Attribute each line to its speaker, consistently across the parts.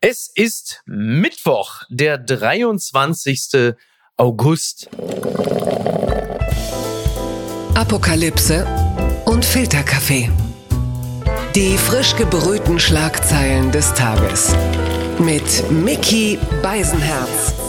Speaker 1: Es ist Mittwoch, der 23. August.
Speaker 2: Apokalypse und Filterkaffee. Die frisch gebrühten Schlagzeilen des Tages. Mit Mickey Beisenherz.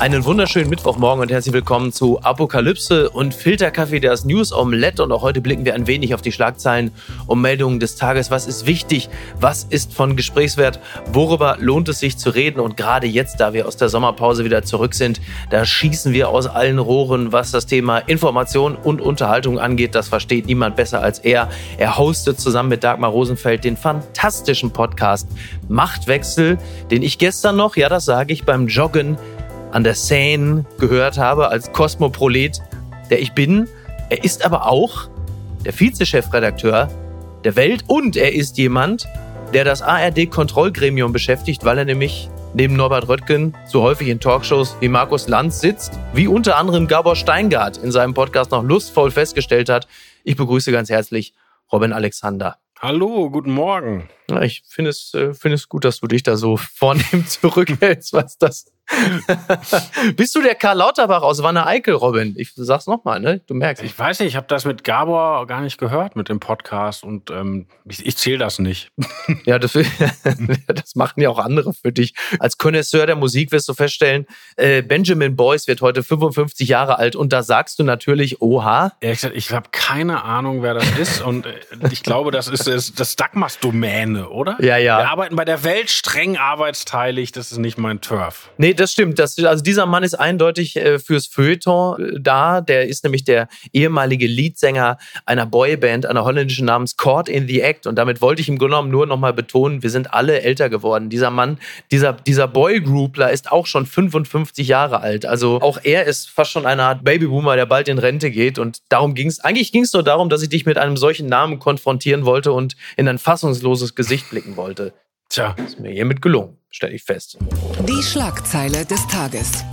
Speaker 1: Einen wunderschönen Mittwochmorgen und herzlich willkommen zu Apokalypse und Filterkaffee, das News Omelette. Und auch heute blicken wir ein wenig auf die Schlagzeilen und Meldungen des Tages. Was ist wichtig? Was ist von Gesprächswert? Worüber lohnt es sich zu reden? Und gerade jetzt, da wir aus der Sommerpause wieder zurück sind, da schießen wir aus allen Rohren, was das Thema Information und Unterhaltung angeht. Das versteht niemand besser als er. Er hostet zusammen mit Dagmar Rosenfeld den fantastischen Podcast Machtwechsel, den ich gestern noch, ja, das sage ich, beim Joggen an der Seine gehört habe als Kosmoprolet, der ich bin. Er ist aber auch der Vizechefredakteur der Welt und er ist jemand, der das ARD-Kontrollgremium beschäftigt, weil er nämlich neben Norbert Röttgen so häufig in Talkshows wie Markus Lanz sitzt, wie unter anderem Gabor Steingart in seinem Podcast noch lustvoll festgestellt hat. Ich begrüße ganz herzlich Robin Alexander.
Speaker 3: Hallo, guten Morgen.
Speaker 1: Ja, ich finde es, äh, finde es gut, dass du dich da so vornehm zurückhältst, was das Bist du der Karl Lauterbach aus Wanne Eickel, Robin? Ich sag's nochmal, ne? Du merkst.
Speaker 3: Ich weiß nicht, ich habe das mit Gabor gar nicht gehört mit dem Podcast und ähm, ich, ich zähle das nicht.
Speaker 1: ja, das, das machen ja auch andere für dich. Als Connoisseur der Musik wirst du feststellen, äh, Benjamin Boyce wird heute 55 Jahre alt und da sagst du natürlich, oha.
Speaker 3: Ehrlich gesagt, ich habe keine Ahnung, wer das ist und äh, ich glaube, das ist das, das Dagmas-Domäne, oder?
Speaker 1: Ja, ja.
Speaker 3: Wir arbeiten bei der Welt streng arbeitsteilig, das ist nicht mein Turf.
Speaker 1: Nee, das stimmt. Das, also dieser Mann ist eindeutig äh, fürs Feuilleton äh, da. Der ist nämlich der ehemalige Leadsänger einer Boyband, einer holländischen namens Caught in the Act. Und damit wollte ich im Grunde genommen nur nochmal betonen, wir sind alle älter geworden. Dieser Mann, dieser, dieser Boygroupler ist auch schon 55 Jahre alt. Also auch er ist fast schon eine Art Babyboomer, der bald in Rente geht. Und darum ging es, eigentlich ging es nur darum, dass ich dich mit einem solchen Namen konfrontieren wollte und in ein fassungsloses Gesicht blicken wollte. Tja, ist mir hiermit gelungen, stelle ich fest.
Speaker 2: Die Schlagzeile des Tages.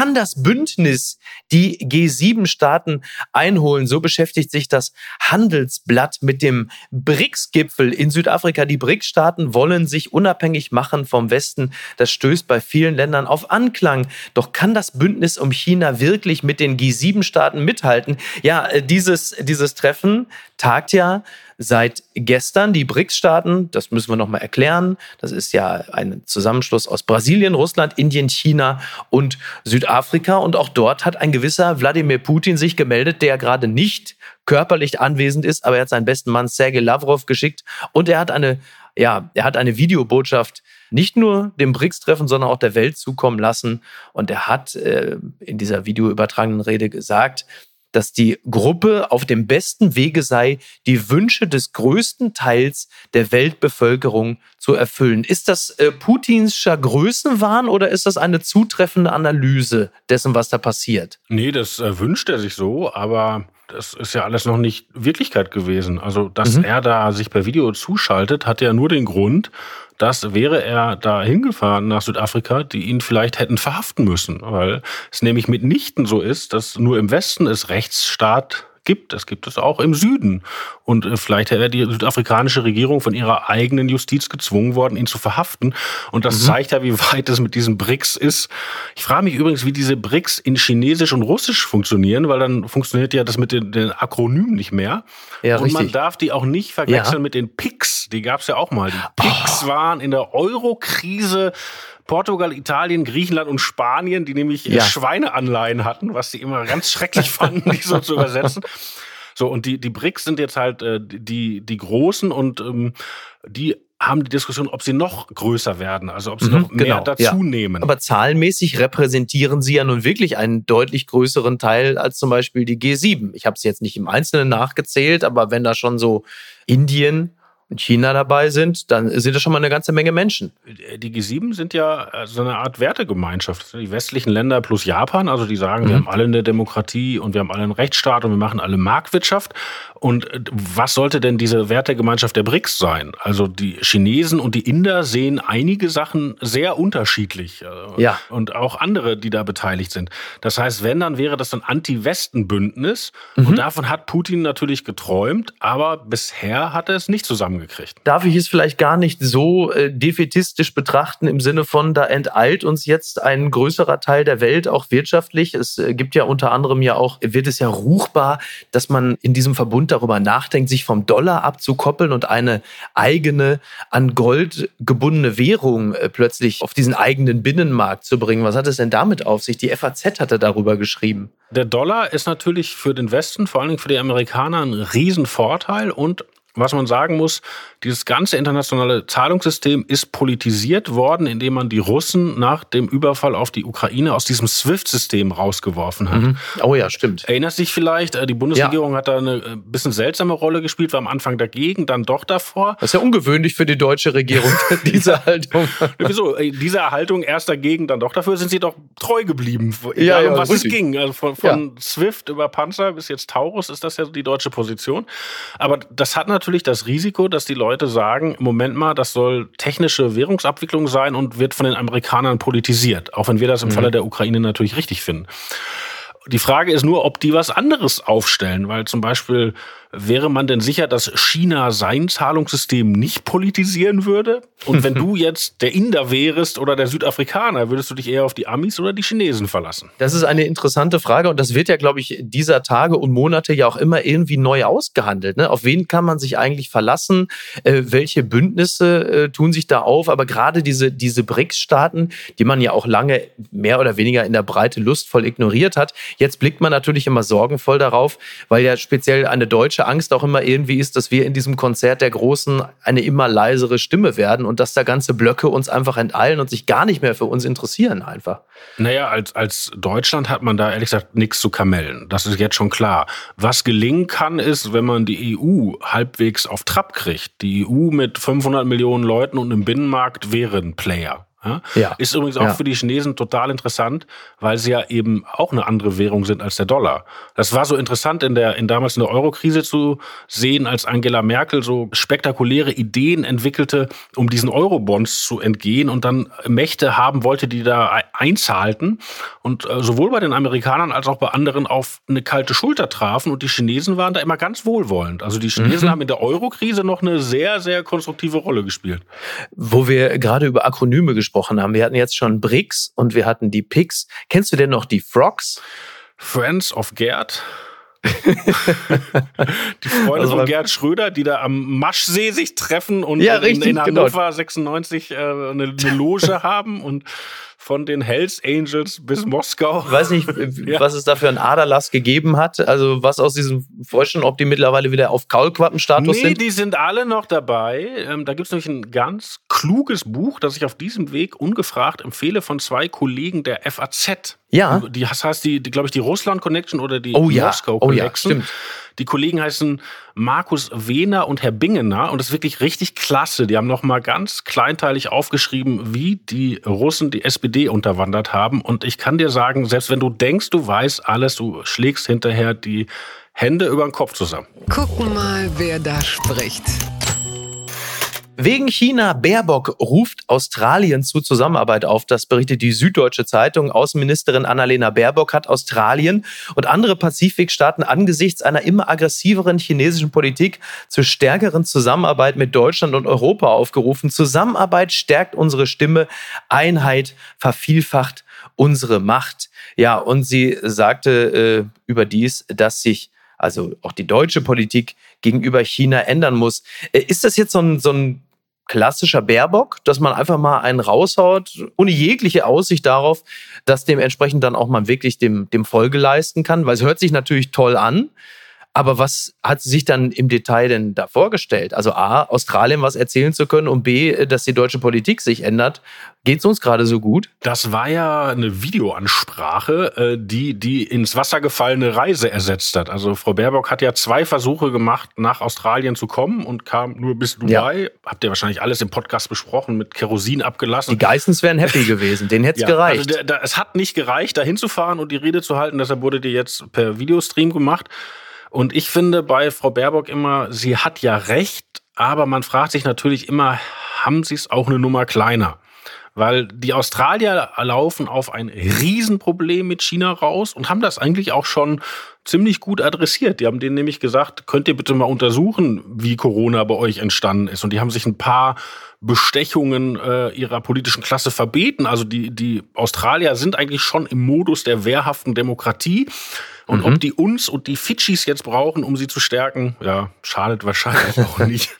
Speaker 1: Kann das Bündnis die G7-Staaten einholen? So beschäftigt sich das Handelsblatt mit dem BRICS-Gipfel in Südafrika. Die BRICS-Staaten wollen sich unabhängig machen vom Westen. Das stößt bei vielen Ländern auf Anklang. Doch kann das Bündnis um China wirklich mit den G7-Staaten mithalten? Ja, äh, dieses, dieses Treffen tagt ja seit gestern die BRICS-Staaten, das müssen wir nochmal erklären, das ist ja ein Zusammenschluss aus Brasilien, Russland, Indien, China und Südafrika. Und auch dort hat ein gewisser Wladimir Putin sich gemeldet, der gerade nicht körperlich anwesend ist, aber er hat seinen besten Mann Sergei Lavrov geschickt und er hat eine, ja, er hat eine Videobotschaft nicht nur dem BRICS-Treffen, sondern auch der Welt zukommen lassen. Und er hat äh, in dieser videoübertragenen Rede gesagt, dass die Gruppe auf dem besten Wege sei, die Wünsche des größten Teils der Weltbevölkerung zu erfüllen. Ist das äh, Putinscher Größenwahn oder ist das eine zutreffende Analyse dessen, was da passiert?
Speaker 3: Nee, das äh, wünscht er sich so, aber das ist ja alles noch nicht Wirklichkeit gewesen. Also, dass mhm. er da sich per Video zuschaltet, hat ja nur den Grund, dass wäre er da hingefahren nach Südafrika, die ihn vielleicht hätten verhaften müssen, weil es nämlich mitnichten so ist, dass nur im Westen es Rechtsstaat gibt. Das gibt es auch im Süden. Und äh, vielleicht wäre die südafrikanische Regierung von ihrer eigenen Justiz gezwungen worden, ihn zu verhaften. Und das mhm. zeigt ja, wie weit es mit diesen BRICS ist. Ich frage mich übrigens, wie diese BRICS in Chinesisch und Russisch funktionieren, weil dann funktioniert ja das mit den, den Akronymen nicht mehr. Ja, und richtig. man darf die auch nicht verwechseln ja. mit den PICs. Die gab es ja auch mal. Die PICs oh. waren in der Euro-Krise Portugal, Italien, Griechenland und Spanien, die nämlich ja. Schweineanleihen hatten, was sie immer ganz schrecklich fanden, die so zu übersetzen. So, und die, die BRICS sind jetzt halt äh, die, die großen und ähm, die haben die Diskussion, ob sie noch größer werden, also ob sie mhm, noch mehr genau, dazu ja. nehmen.
Speaker 1: Aber zahlenmäßig repräsentieren sie ja nun wirklich einen deutlich größeren Teil als zum Beispiel die G7. Ich habe es jetzt nicht im Einzelnen nachgezählt, aber wenn da schon so Indien, China dabei sind, dann sind das schon mal eine ganze Menge Menschen.
Speaker 3: Die G7 sind ja äh, so eine Art Wertegemeinschaft. Die westlichen Länder plus Japan, also die sagen, mhm. wir haben alle eine Demokratie und wir haben alle einen Rechtsstaat und wir machen alle Marktwirtschaft. Und äh, was sollte denn diese Wertegemeinschaft der BRICS sein? Also die Chinesen und die Inder sehen einige Sachen sehr unterschiedlich. Äh, ja. Und auch andere, die da beteiligt sind. Das heißt, wenn, dann wäre das ein Anti-Westen-Bündnis. Mhm. Und davon hat Putin natürlich geträumt, aber bisher hat er es nicht zusammengekriegt.
Speaker 1: Darf ich es vielleicht gar nicht so äh, defetistisch betrachten im Sinne von, da enteilt uns jetzt ein größerer Teil der Welt, auch wirtschaftlich. Es äh, gibt ja unter anderem ja auch, wird es ja ruchbar, dass man in diesem Verbund darüber nachdenkt, sich vom Dollar abzukoppeln und eine eigene, an Gold gebundene Währung äh, plötzlich auf diesen eigenen Binnenmarkt zu bringen. Was hat es denn damit auf sich? Die FAZ hatte darüber geschrieben.
Speaker 3: Der Dollar ist natürlich für den Westen, vor allen Dingen für die Amerikaner, ein Riesenvorteil und was man sagen muss, dieses ganze internationale Zahlungssystem ist politisiert worden, indem man die Russen nach dem Überfall auf die Ukraine aus diesem SWIFT-System rausgeworfen hat. Mhm.
Speaker 1: Oh ja, stimmt.
Speaker 3: Erinnerst dich vielleicht, äh, die Bundesregierung ja. hat da eine äh, bisschen seltsame Rolle gespielt, war am Anfang dagegen, dann doch davor.
Speaker 1: Das ist ja ungewöhnlich für die deutsche Regierung, diese Haltung.
Speaker 3: Wieso? Äh, diese Haltung erst dagegen, dann doch dafür, sind sie doch treu geblieben. Egal, ja, um was richtig. es ging. Also von, von SWIFT über Panzer bis jetzt Taurus ist das ja die deutsche Position. Aber das hat natürlich das Risiko, dass die Leute Leute sagen, Moment mal, das soll technische Währungsabwicklung sein und wird von den Amerikanern politisiert. Auch wenn wir das im mhm. Falle der Ukraine natürlich richtig finden. Die Frage ist nur, ob die was anderes aufstellen, weil zum Beispiel Wäre man denn sicher, dass China sein Zahlungssystem nicht politisieren würde? Und wenn du jetzt der Inder wärst oder der Südafrikaner, würdest du dich eher auf die Amis oder die Chinesen verlassen?
Speaker 1: Das ist eine interessante Frage und das wird ja, glaube ich, dieser Tage und Monate ja auch immer irgendwie neu ausgehandelt. Ne? Auf wen kann man sich eigentlich verlassen? Äh, welche Bündnisse äh, tun sich da auf? Aber gerade diese, diese BRICS-Staaten, die man ja auch lange mehr oder weniger in der Breite lustvoll ignoriert hat, jetzt blickt man natürlich immer sorgenvoll darauf, weil ja speziell eine deutsche panische Angst auch immer irgendwie ist, dass wir in diesem Konzert der Großen eine immer leisere Stimme werden und dass da ganze Blöcke uns einfach enteilen und sich gar nicht mehr für uns interessieren einfach.
Speaker 3: Naja, als, als Deutschland hat man da ehrlich gesagt nichts zu kamellen. Das ist jetzt schon klar. Was gelingen kann, ist, wenn man die EU halbwegs auf Trab kriegt. Die EU mit 500 Millionen Leuten und einem Binnenmarkt wäre ein Player. Ja? ja. Ist übrigens auch ja. für die Chinesen total interessant, weil sie ja eben auch eine andere Währung sind als der Dollar. Das war so interessant in der in damals in der Eurokrise zu sehen, als Angela Merkel so spektakuläre Ideen entwickelte, um diesen Eurobonds zu entgehen und dann Mächte haben wollte, die da einzahlten und äh, sowohl bei den Amerikanern als auch bei anderen auf eine kalte Schulter trafen und die Chinesen waren da immer ganz wohlwollend. Also die Chinesen mhm. haben in der Eurokrise noch eine sehr sehr konstruktive Rolle gespielt.
Speaker 1: Wo wir gerade über Akronyme gesprochen gesprochen haben. Wir hatten jetzt schon BRICS und wir hatten die PICS. Kennst du denn noch die Frogs?
Speaker 3: Friends of Gerd. die Freunde also, von Gerd Schröder, die da am Maschsee sich treffen und
Speaker 1: ja, richtig,
Speaker 3: in, in genau. Hannover genau. 96 äh, eine, eine Loge haben und von den Hells Angels bis Moskau.
Speaker 1: Ich weiß nicht, ja. was es da für einen Aderlass gegeben hat. Also was aus diesem Vorstellen, ob die mittlerweile wieder auf Kaulquappenstatus nee, sind?
Speaker 3: Nee, die sind alle noch dabei. Ähm, da gibt es nämlich ein ganz kluges Buch, das ich auf diesem Weg ungefragt empfehle von zwei Kollegen der FAZ.
Speaker 1: Ja.
Speaker 3: Die, das heißt, die, die glaube ich, die Russland Connection oder die oh, ja. Moskau Connection. Oh, ja, stimmt. Die Kollegen heißen Markus Wehner und Herr Bingener und das ist wirklich richtig klasse. Die haben noch mal ganz kleinteilig aufgeschrieben, wie die Russen die SPD unterwandert haben. Und ich kann dir sagen, selbst wenn du denkst, du weißt alles, du schlägst hinterher die Hände über den Kopf zusammen.
Speaker 2: Gucken mal, wer da spricht.
Speaker 1: Wegen China, Baerbock ruft Australien zu Zusammenarbeit auf. Das berichtet die Süddeutsche Zeitung. Außenministerin Annalena Baerbock hat Australien und andere Pazifikstaaten angesichts einer immer aggressiveren chinesischen Politik zur stärkeren Zusammenarbeit mit Deutschland und Europa aufgerufen. Zusammenarbeit stärkt unsere Stimme, Einheit vervielfacht unsere Macht. Ja, und sie sagte äh, überdies, dass sich also auch die deutsche Politik gegenüber China ändern muss. Äh, ist das jetzt so ein, so ein klassischer Baerbock, dass man einfach mal einen raushaut, ohne jegliche Aussicht darauf, dass dementsprechend dann auch man wirklich dem, dem Folge leisten kann, weil es hört sich natürlich toll an. Aber was hat sie sich dann im Detail denn da vorgestellt? Also A, Australien was erzählen zu können und B, dass die deutsche Politik sich ändert. Geht es uns gerade so gut?
Speaker 3: Das war ja eine Videoansprache, äh, die die ins Wasser gefallene Reise ersetzt hat. Also Frau Baerbock hat ja zwei Versuche gemacht, nach Australien zu kommen und kam nur bis Dubai. Ja. Habt ihr wahrscheinlich alles im Podcast besprochen, mit Kerosin abgelassen.
Speaker 1: Die Geissens wären happy gewesen, denen hätte es ja, gereicht. Also
Speaker 3: der, der, es hat nicht gereicht, da hinzufahren und die Rede zu halten, deshalb wurde die jetzt per Videostream gemacht. Und ich finde bei Frau Baerbock immer, sie hat ja recht, aber man fragt sich natürlich immer, haben sie es auch eine Nummer kleiner? Weil die Australier laufen auf ein Riesenproblem mit China raus und haben das eigentlich auch schon ziemlich gut adressiert. Die haben denen nämlich gesagt, könnt ihr bitte mal untersuchen, wie Corona bei euch entstanden ist. Und die haben sich ein paar Bestechungen äh, ihrer politischen Klasse verbeten. Also die, die Australier sind eigentlich schon im Modus der wehrhaften Demokratie. Und mhm. ob die uns und die Fidschis jetzt brauchen, um sie zu stärken, ja, schadet wahrscheinlich auch nicht.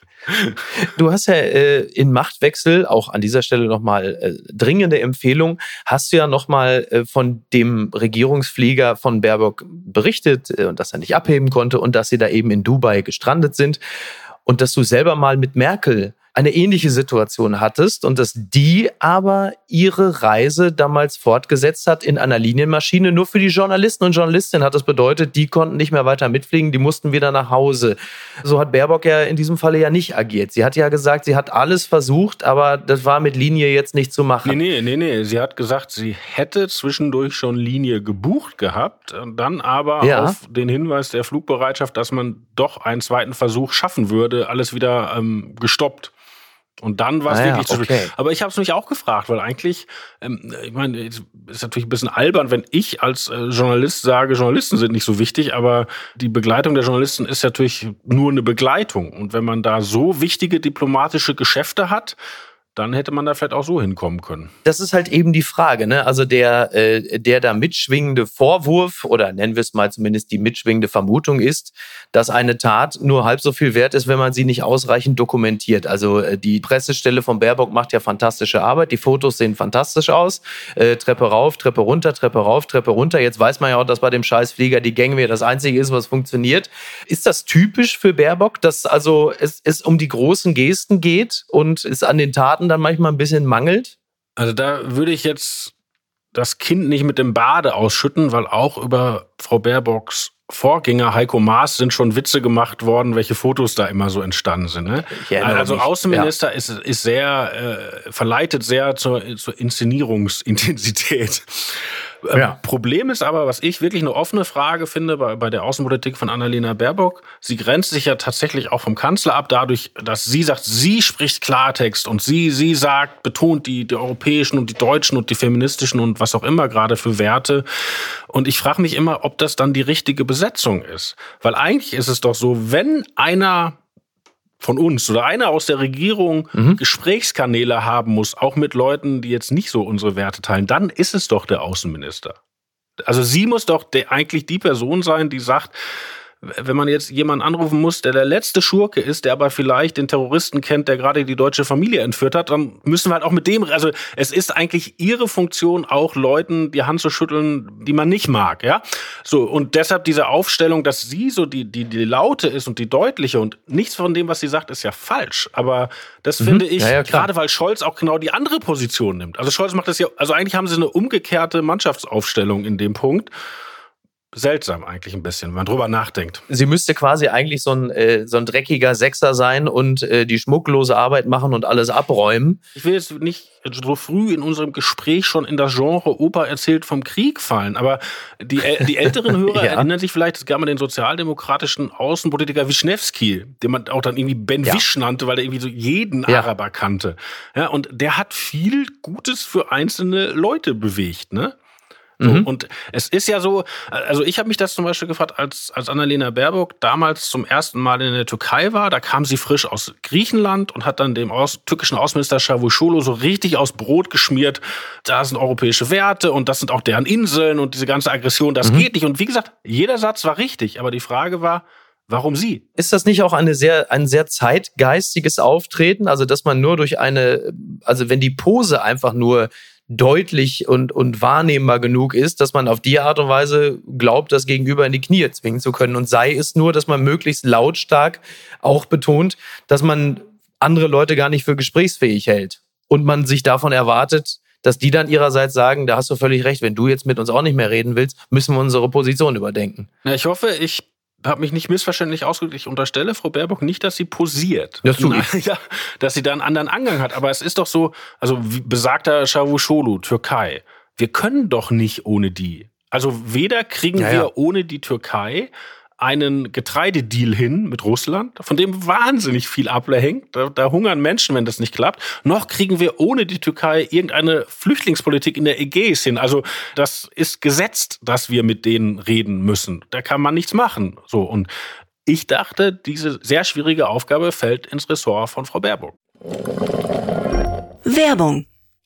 Speaker 1: Du hast ja äh, in Machtwechsel, auch an dieser Stelle nochmal äh, dringende Empfehlung, hast du ja nochmal äh, von dem Regierungsflieger von Baerbock berichtet äh, und dass er nicht abheben konnte und dass sie da eben in Dubai gestrandet sind und dass du selber mal mit Merkel eine ähnliche Situation hattest und dass die aber ihre Reise damals fortgesetzt hat in einer Linienmaschine. Nur für die Journalisten und Journalistinnen hat das bedeutet, die konnten nicht mehr weiter mitfliegen, die mussten wieder nach Hause. So hat Baerbock ja in diesem Falle ja nicht agiert. Sie hat ja gesagt, sie hat alles versucht, aber das war mit Linie jetzt nicht zu machen.
Speaker 3: Nee, nee, nee, nee. Sie hat gesagt, sie hätte zwischendurch schon Linie gebucht gehabt, dann aber ja. auf den Hinweis der Flugbereitschaft, dass man doch einen zweiten Versuch schaffen würde, alles wieder ähm, gestoppt. Und dann war es ah, wirklich ja, okay. zu Aber ich habe es mich auch gefragt, weil eigentlich, ähm, ich meine, ist natürlich ein bisschen albern, wenn ich als äh, Journalist sage, Journalisten sind nicht so wichtig, aber die Begleitung der Journalisten ist natürlich nur eine Begleitung. Und wenn man da so wichtige diplomatische Geschäfte hat, dann hätte man da vielleicht auch so hinkommen können.
Speaker 1: Das ist halt eben die Frage, ne? Also der, äh, der da mitschwingende Vorwurf oder nennen wir es mal zumindest die mitschwingende Vermutung ist, dass eine Tat nur halb so viel wert ist, wenn man sie nicht ausreichend dokumentiert. Also äh, die Pressestelle von Baerbock macht ja fantastische Arbeit, die Fotos sehen fantastisch aus, äh, Treppe rauf, Treppe runter, Treppe rauf, Treppe runter. Jetzt weiß man ja auch, dass bei dem Scheißflieger die Gangway das einzige ist, was funktioniert. Ist das typisch für Baerbock, dass also es, es um die großen Gesten geht und es an den Taten Daten dann manchmal ein bisschen mangelt?
Speaker 3: Also da würde ich jetzt das Kind nicht mit dem Bade ausschütten, weil auch über Frau Baerbocks Vorgänger Heiko Maas sind schon Witze gemacht worden, welche Fotos da immer so entstanden sind. Ne? Also mich. Außenminister ja. ist, ist sehr, äh, verleitet sehr zur, zur Inszenierungsintensität. Ähm, ja. Problem ist aber, was ich wirklich eine offene Frage finde bei, bei der Außenpolitik von Annalena Baerbock, sie grenzt sich ja tatsächlich auch vom Kanzler ab, dadurch, dass sie sagt, sie spricht Klartext und sie, sie sagt, betont die, die europäischen und die deutschen und die feministischen und was auch immer gerade für Werte. Und ich frage mich immer, ob das dann die richtige Besetzung ist. Weil eigentlich ist es doch so, wenn einer von uns oder einer aus der Regierung mhm. Gesprächskanäle haben muss, auch mit Leuten, die jetzt nicht so unsere Werte teilen, dann ist es doch der Außenminister. Also sie muss doch der, eigentlich die Person sein, die sagt, wenn man jetzt jemanden anrufen muss, der der letzte Schurke ist, der aber vielleicht den Terroristen kennt, der gerade die deutsche Familie entführt hat, dann müssen wir halt auch mit dem, also es ist eigentlich ihre Funktion, auch Leuten die Hand zu schütteln, die man nicht mag, ja. So, und deshalb diese Aufstellung, dass sie so die, die, die laute ist und die deutliche und nichts von dem, was sie sagt, ist ja falsch. Aber das mhm. finde ich, ja, ja, gerade weil Scholz auch genau die andere Position nimmt. Also Scholz macht das ja, also eigentlich haben sie eine umgekehrte Mannschaftsaufstellung in dem Punkt seltsam eigentlich ein bisschen, wenn man drüber nachdenkt.
Speaker 1: Sie müsste quasi eigentlich so ein, äh, so ein dreckiger Sechser sein und äh, die schmucklose Arbeit machen und alles abräumen.
Speaker 3: Ich will jetzt nicht so früh in unserem Gespräch schon in das Genre Opa erzählt vom Krieg fallen, aber die, die älteren Hörer ja. erinnern sich vielleicht, es gab mal den sozialdemokratischen Außenpolitiker Wischnewski, den man auch dann irgendwie Ben ja. Wisch nannte, weil er irgendwie so jeden ja. Araber kannte. Ja, und der hat viel Gutes für einzelne Leute bewegt, ne? So, mhm. Und es ist ja so, also ich habe mich das zum Beispiel gefragt, als, als Annalena Baerbock damals zum ersten Mal in der Türkei war, da kam sie frisch aus Griechenland und hat dann dem aus, türkischen Außenminister Çavuşoğlu so richtig aus Brot geschmiert, da sind europäische Werte und das sind auch deren Inseln und diese ganze Aggression, das mhm. geht nicht. Und wie gesagt, jeder Satz war richtig, aber die Frage war, Warum sie?
Speaker 1: Ist das nicht auch eine sehr, ein sehr zeitgeistiges Auftreten? Also, dass man nur durch eine, also wenn die Pose einfach nur deutlich und, und wahrnehmbar genug ist, dass man auf die Art und Weise glaubt, das Gegenüber in die Knie zwingen zu können. Und sei es nur, dass man möglichst lautstark auch betont, dass man andere Leute gar nicht für gesprächsfähig hält. Und man sich davon erwartet, dass die dann ihrerseits sagen, da hast du völlig recht, wenn du jetzt mit uns auch nicht mehr reden willst, müssen wir unsere Position überdenken.
Speaker 3: Ja, ich hoffe, ich habe mich nicht missverständlich ausgedrückt. Ich unterstelle Frau Baerbock nicht, dass sie posiert.
Speaker 1: Das tue ich.
Speaker 3: Ja, dass sie da einen anderen Angang hat. Aber es ist doch so, also besagter Çavuşoğlu, Türkei. Wir können doch nicht ohne die. Also weder kriegen ja, ja. wir ohne die Türkei einen Getreidedeal hin mit Russland, von dem wahnsinnig viel abhängt. Da, da hungern Menschen, wenn das nicht klappt. Noch kriegen wir ohne die Türkei irgendeine Flüchtlingspolitik in der Ägäis hin. Also das ist gesetzt, dass wir mit denen reden müssen. Da kann man nichts machen. So und ich dachte, diese sehr schwierige Aufgabe fällt ins Ressort von Frau Baerbock.
Speaker 4: Werbung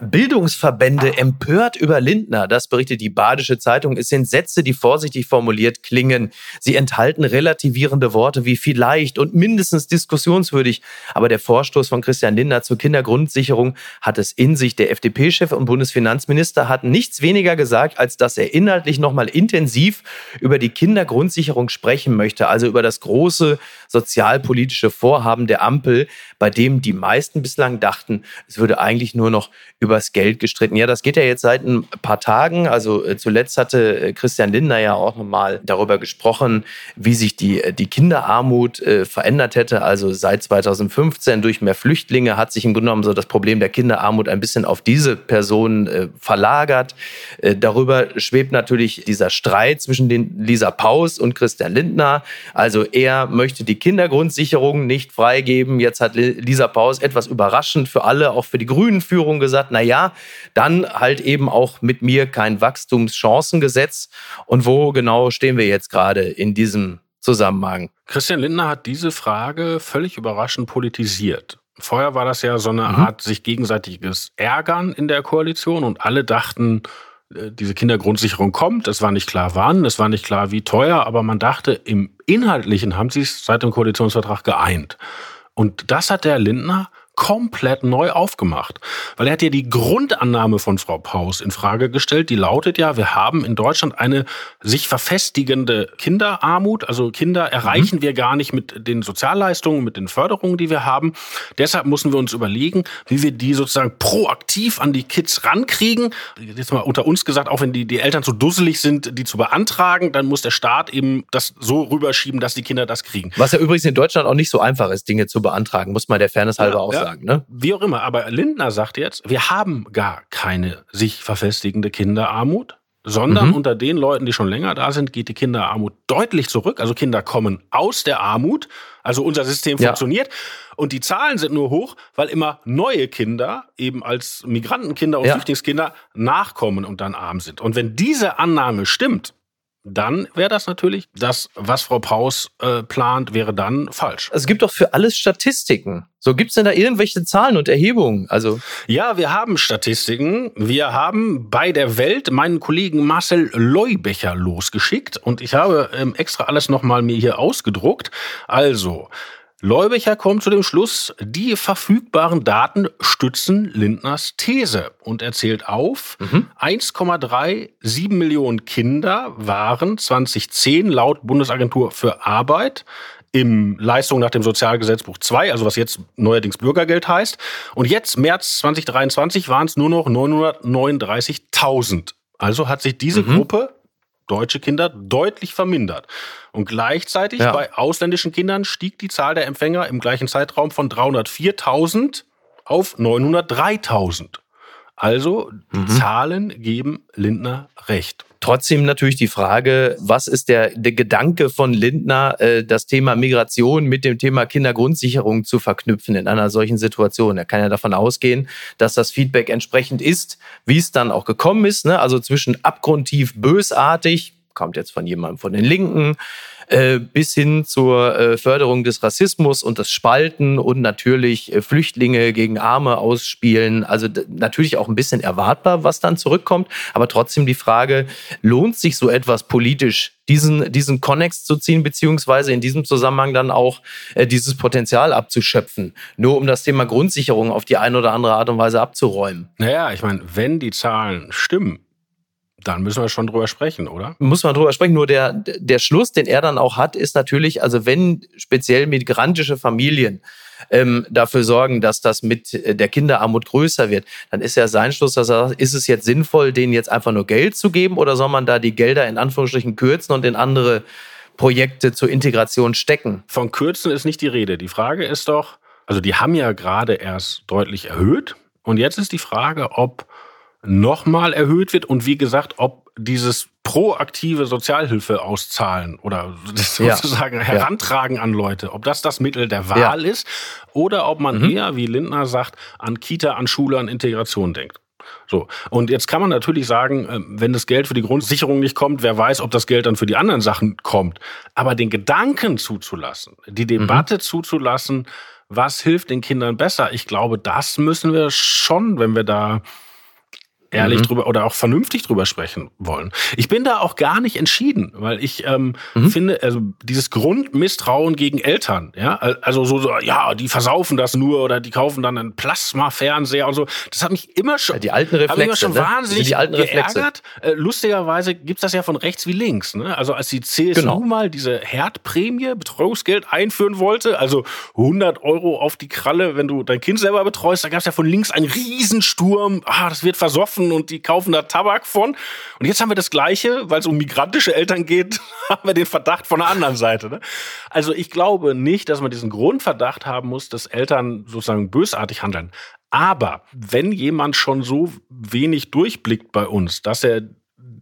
Speaker 1: Bildungsverbände empört über Lindner. Das berichtet die Badische Zeitung. Es sind Sätze, die vorsichtig formuliert klingen. Sie enthalten relativierende Worte wie vielleicht und mindestens diskussionswürdig. Aber der Vorstoß von Christian Lindner zur Kindergrundsicherung hat es in sich. Der FDP-Chef und Bundesfinanzminister hat nichts weniger gesagt, als dass er inhaltlich nochmal intensiv über die Kindergrundsicherung sprechen möchte. Also über das große sozialpolitische Vorhaben der Ampel, bei dem die meisten bislang dachten, es würde eigentlich nur noch über übers Geld gestritten. Ja, das geht ja jetzt seit ein paar Tagen. Also äh, zuletzt hatte äh, Christian Lindner ja auch nochmal darüber gesprochen, wie sich die, äh, die Kinderarmut verändert hätte. Also seit 2015 durch mehr Flüchtlinge hat sich im Grunde genommen so das Problem der Kinderarmut ein bisschen auf diese Personen verlagert. Darüber schwebt natürlich dieser Streit zwischen den Lisa Paus und Christian Lindner. Also er möchte die Kindergrundsicherung nicht freigeben. Jetzt hat Lisa Paus etwas überraschend für alle, auch für die Grünen-Führung gesagt, naja, dann halt eben auch mit mir kein Wachstumschancengesetz. Und wo genau stehen wir jetzt gerade in diesem Zusammenhang?
Speaker 3: Christian Lindner hat diese Frage völlig überraschend politisiert. Vorher war das ja so eine mhm. Art sich gegenseitiges Ärgern in der Koalition und alle dachten, äh, diese Kindergrundsicherung kommt. Es war nicht klar wann, es war nicht klar wie teuer, aber man dachte, im Inhaltlichen haben sie es seit dem Koalitionsvertrag geeint. Und das hat der Lindner komplett neu aufgemacht. Weil er hat ja die Grundannahme von Frau Paus in Frage gestellt. Die lautet ja, wir haben in Deutschland eine sich verfestigende Kinderarmut. Also Kinder erreichen mhm. wir gar nicht mit den Sozialleistungen, mit den Förderungen, die wir haben. Deshalb müssen wir uns überlegen, wie wir die sozusagen proaktiv an die Kids rankriegen. Jetzt mal unter uns gesagt, auch wenn die, die Eltern zu dusselig sind, die zu beantragen, dann muss der Staat eben das so rüberschieben, dass die Kinder das kriegen.
Speaker 1: Was ja übrigens in Deutschland auch nicht so einfach ist, Dinge zu beantragen, muss man der Fairness halber ja, auch ja. sagen sagen. Ne?
Speaker 3: Wie auch immer, aber Lindner sagt jetzt, wir haben gar keine sich verfestigende Kinderarmut, sondern mhm. unter den Leuten, die schon länger da sind, geht die Kinderarmut deutlich zurück. Also Kinder kommen aus der Armut. Also unser System ja. funktioniert. Und die Zahlen sind nur hoch, weil immer neue Kinder eben als Migrantenkinder und ja. Flüchtlingskinder nachkommen und dann arm sind. Und wenn diese Annahme stimmt, dann wäre das natürlich, das, was Frau Paus äh, plant, wäre dann falsch.
Speaker 1: Es gibt doch für alles Statistiken. So gibt's denn da irgendwelche Zahlen und Erhebungen? Also
Speaker 3: ja, wir haben Statistiken. Wir haben bei der Welt meinen Kollegen Marcel Leubecher losgeschickt und ich habe ähm, extra alles nochmal mir hier ausgedruckt. Also Leubecher kommt zu dem Schluss, die verfügbaren Daten stützen Lindners These und er zählt auf, mhm. 1,37 Millionen Kinder waren 2010 laut Bundesagentur für Arbeit im Leistung nach dem Sozialgesetzbuch 2, also was jetzt neuerdings Bürgergeld heißt. Und jetzt, März 2023, waren es nur noch 939.000. Also hat sich diese mhm. Gruppe deutsche Kinder deutlich vermindert. Und gleichzeitig ja. bei ausländischen Kindern stieg die Zahl der Empfänger im gleichen Zeitraum von 304.000 auf 903.000. Also die mhm. Zahlen geben Lindner recht.
Speaker 1: Trotzdem natürlich die Frage, was ist der, der Gedanke von Lindner, äh, das Thema Migration mit dem Thema Kindergrundsicherung zu verknüpfen in einer solchen Situation? Er kann ja davon ausgehen, dass das Feedback entsprechend ist, wie es dann auch gekommen ist. Ne? Also zwischen abgrundtief bösartig, kommt jetzt von jemandem von den Linken, äh, bis hin zur äh, Förderung des Rassismus und das Spalten und natürlich äh, Flüchtlinge gegen Arme ausspielen. Also natürlich auch ein bisschen erwartbar, was dann zurückkommt. Aber trotzdem die Frage, lohnt sich so etwas politisch, diesen, diesen Connex zu ziehen, beziehungsweise in diesem Zusammenhang dann auch äh, dieses Potenzial abzuschöpfen, nur um das Thema Grundsicherung auf die eine oder andere Art und Weise abzuräumen.
Speaker 3: Naja, ich meine, wenn die Zahlen stimmen, dann müssen wir schon drüber sprechen, oder?
Speaker 1: Muss man drüber sprechen. Nur der, der Schluss, den er dann auch hat, ist natürlich, also wenn speziell migrantische Familien ähm, dafür sorgen, dass das mit der Kinderarmut größer wird, dann ist ja sein Schluss, dass er sagt, ist es jetzt sinnvoll, denen jetzt einfach nur Geld zu geben oder soll man da die Gelder in Anführungsstrichen kürzen und in andere Projekte zur Integration stecken?
Speaker 3: Von kürzen ist nicht die Rede. Die Frage ist doch, also die haben ja gerade erst deutlich erhöht und jetzt ist die Frage, ob nochmal erhöht wird und wie gesagt, ob dieses proaktive Sozialhilfe auszahlen oder sozusagen ja. herantragen ja. an Leute, ob das das Mittel der Wahl ja. ist oder ob man mhm. eher, wie Lindner sagt, an Kita, an Schule, an Integration denkt. So. Und jetzt kann man natürlich sagen, ähm, wenn das Geld für die Grundsicherung nicht kommt, wer weiß, ob das Geld dann für die anderen Sachen kommt. Aber den Gedanken zuzulassen, die Debatte mhm. zuzulassen, was hilft den Kindern besser? Ich glaube, das müssen wir schon, wenn wir da ehrlich mhm. drüber oder auch vernünftig drüber sprechen wollen. Ich bin da auch gar nicht entschieden, weil ich ähm, mhm. finde, also dieses Grundmisstrauen gegen Eltern, ja, also so, so, ja, die versaufen das nur oder die kaufen dann einen Plasma-Fernseher und so. Das hat mich immer schon, ja,
Speaker 1: die alten Reflexe,
Speaker 3: immer schon ne? wahnsinnig die alten geärgert. Äh, lustigerweise gibt's das ja von rechts wie links. Ne? Also als die CSU genau. mal diese Herdprämie, Betreuungsgeld einführen wollte, also 100 Euro auf die Kralle, wenn du dein Kind selber betreust, da gab's ja von links einen Riesensturm. Ah, das wird versoffen kaufen und die kaufen da Tabak von. Und jetzt haben wir das Gleiche, weil es um migrantische Eltern geht, haben wir den Verdacht von der anderen Seite. Ne? Also ich glaube nicht, dass man diesen Grundverdacht haben muss, dass Eltern sozusagen bösartig handeln. Aber wenn jemand schon so wenig durchblickt bei uns, dass er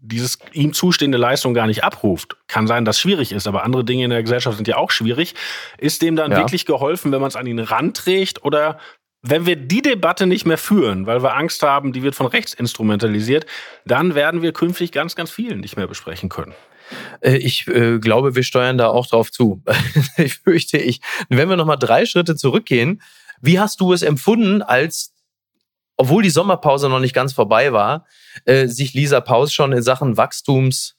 Speaker 3: dieses ihm zustehende Leistung gar nicht abruft. Kann sein, dass schwierig ist, aber andere Dinge in der Gesellschaft sind ja auch schwierig. Ist dem dann ja. wirklich geholfen, wenn man es an ihn ranträgt oder wenn wir die Debatte nicht mehr führen, weil wir Angst haben, die wird von rechts instrumentalisiert, dann werden wir künftig ganz, ganz viel nicht mehr besprechen können.
Speaker 1: Äh, ich äh, glaube, wir steuern da auch drauf zu. ich fürchte ich. Wenn wir nochmal drei Schritte zurückgehen, wie hast du es empfunden, als, obwohl die Sommerpause noch nicht ganz vorbei war, äh, sich Lisa Paus schon in Sachen Wachstums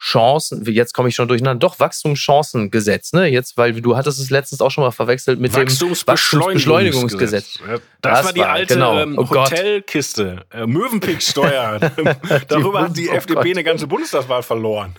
Speaker 1: Chancen, jetzt komme ich schon durcheinander, doch Wachstumschancengesetz, ne? Jetzt, weil du hattest es letztens auch schon mal verwechselt mit
Speaker 3: Wachstumsbeschleunigungsgesetz.
Speaker 1: dem Wachstumsbeschleunigungsgesetz.
Speaker 3: Das, das war die war, alte genau. ähm, oh Hotelkiste, äh, Möwenpicksteuer. Darüber hat die oh FDP Gott. eine ganze Bundestagswahl verloren.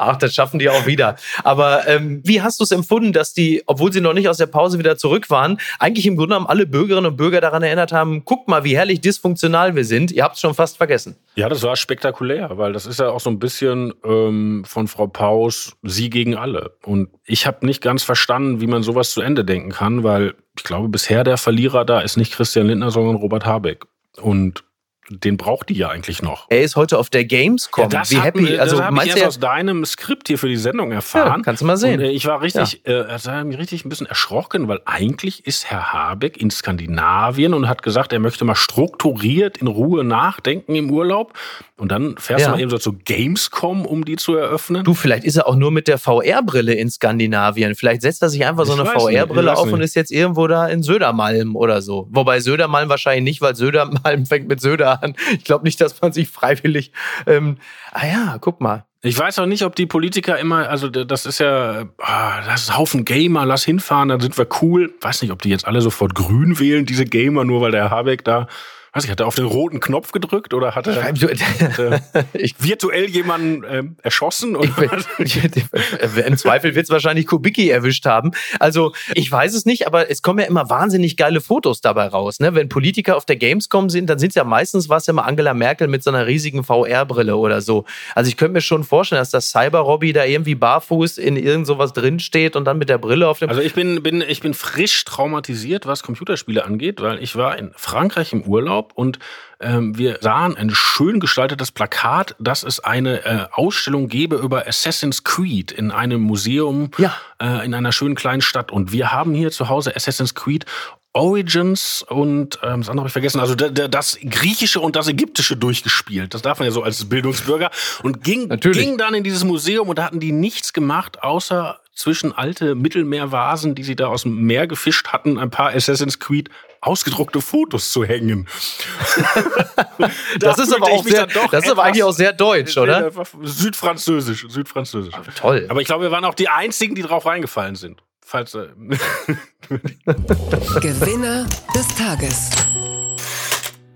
Speaker 1: Ach, das schaffen die auch wieder. Aber ähm, wie hast du es empfunden, dass die, obwohl sie noch nicht aus der Pause wieder zurück waren, eigentlich im Grunde genommen alle Bürgerinnen und Bürger daran erinnert haben, guckt mal, wie herrlich dysfunktional wir sind. Ihr habt es schon fast vergessen.
Speaker 3: Ja, das war spektakulär, weil das ist ja auch so ein bisschen ähm, von Frau Paus sie gegen alle. Und ich habe nicht ganz verstanden, wie man sowas zu Ende denken kann, weil ich glaube, bisher der Verlierer da ist nicht Christian Lindner, sondern Robert Habeck. Und den braucht die ja eigentlich noch.
Speaker 1: Er ist heute auf der Gamescom.
Speaker 3: Ja, das
Speaker 1: Wie happy, also
Speaker 3: das habe ich erst aus deinem Skript hier für die Sendung erfahren.
Speaker 1: Ja, kannst du mal sehen.
Speaker 3: Und, äh, ich war richtig, äh, also hat mich richtig ein bisschen erschrocken, weil eigentlich ist Herr Habeck in Skandinavien und hat gesagt, er möchte mal strukturiert in Ruhe nachdenken im Urlaub. Und dann fährst
Speaker 1: Ja.
Speaker 3: du mal eben so zu Gamescom, um die zu eröffnen.
Speaker 1: Du, vielleicht ist er auch nur mit der VR-Brille in Skandinavien. Vielleicht setzt er sich einfach so
Speaker 3: Ich
Speaker 1: eine VR-Brille auf und
Speaker 3: nicht.
Speaker 1: ist jetzt irgendwo da in Södermalm oder so. Wobei Södermalm wahrscheinlich nicht, weil Södermalm fängt mit Söder an. Ich glaube nicht, dass man sich freiwillig. Ähm, ah ja, guck mal.
Speaker 3: Ich weiß auch nicht, ob die Politiker immer, also das ist ja, ah, das ist ein Haufen Gamer, lass hinfahren, dann sind wir cool. Weiß nicht, ob die jetzt alle sofort grün wählen, diese Gamer, nur weil der Habeck da, weiß ich, hat er auf den roten Knopf gedrückt oder hat er
Speaker 1: Ich,
Speaker 3: virtuell jemanden ähm, erschossen? Und
Speaker 1: Im Zweifel wird es wahrscheinlich Kubicki erwischt haben. Also ich weiß es nicht, aber es kommen ja immer wahnsinnig geile Fotos dabei raus. Ne? Wenn Politiker auf der Gamescom sind, dann sind es ja meistens was immer Angela Merkel mit so einer riesigen VR-Brille oder so. Also ich könnte mir schon vorstellen, dass das Cyber-Robby da irgendwie barfuß in irgend sowas drinsteht und dann mit der Brille auf dem...
Speaker 3: Also ich bin, bin, ich bin frisch traumatisiert, was Computerspiele angeht, weil ich war in Frankreich im Urlaub und ähm, wir sahen ein schön gestaltetes Plakat, dass es eine äh, Ausstellung gebe über Assassin's Creed in einem Museum
Speaker 1: Ja.
Speaker 3: äh, in einer schönen kleinen Stadt. Und wir haben hier zu Hause Assassin's Creed Origins und ähm, das andere habe ich vergessen, also das griechische und das ägyptische durchgespielt. Das darf man ja so als Bildungsbürger. Und ging,
Speaker 1: Natürlich.
Speaker 3: ging dann in dieses Museum und da hatten die nichts gemacht, außer zwischen alte Mittelmeervasen, die sie da aus dem Meer gefischt hatten, ein paar Assassin's Creed ausgedruckte Fotos zu hängen.
Speaker 1: das
Speaker 3: Da
Speaker 1: ist aber auch sehr, das ist aber eigentlich auch sehr deutsch, oder?
Speaker 3: Südfranzösisch, Südfranzösisch.
Speaker 1: Toll.
Speaker 3: Aber ich glaube, wir waren auch die einzigen, die drauf reingefallen sind. Falls äh,
Speaker 2: Gewinner des Tages.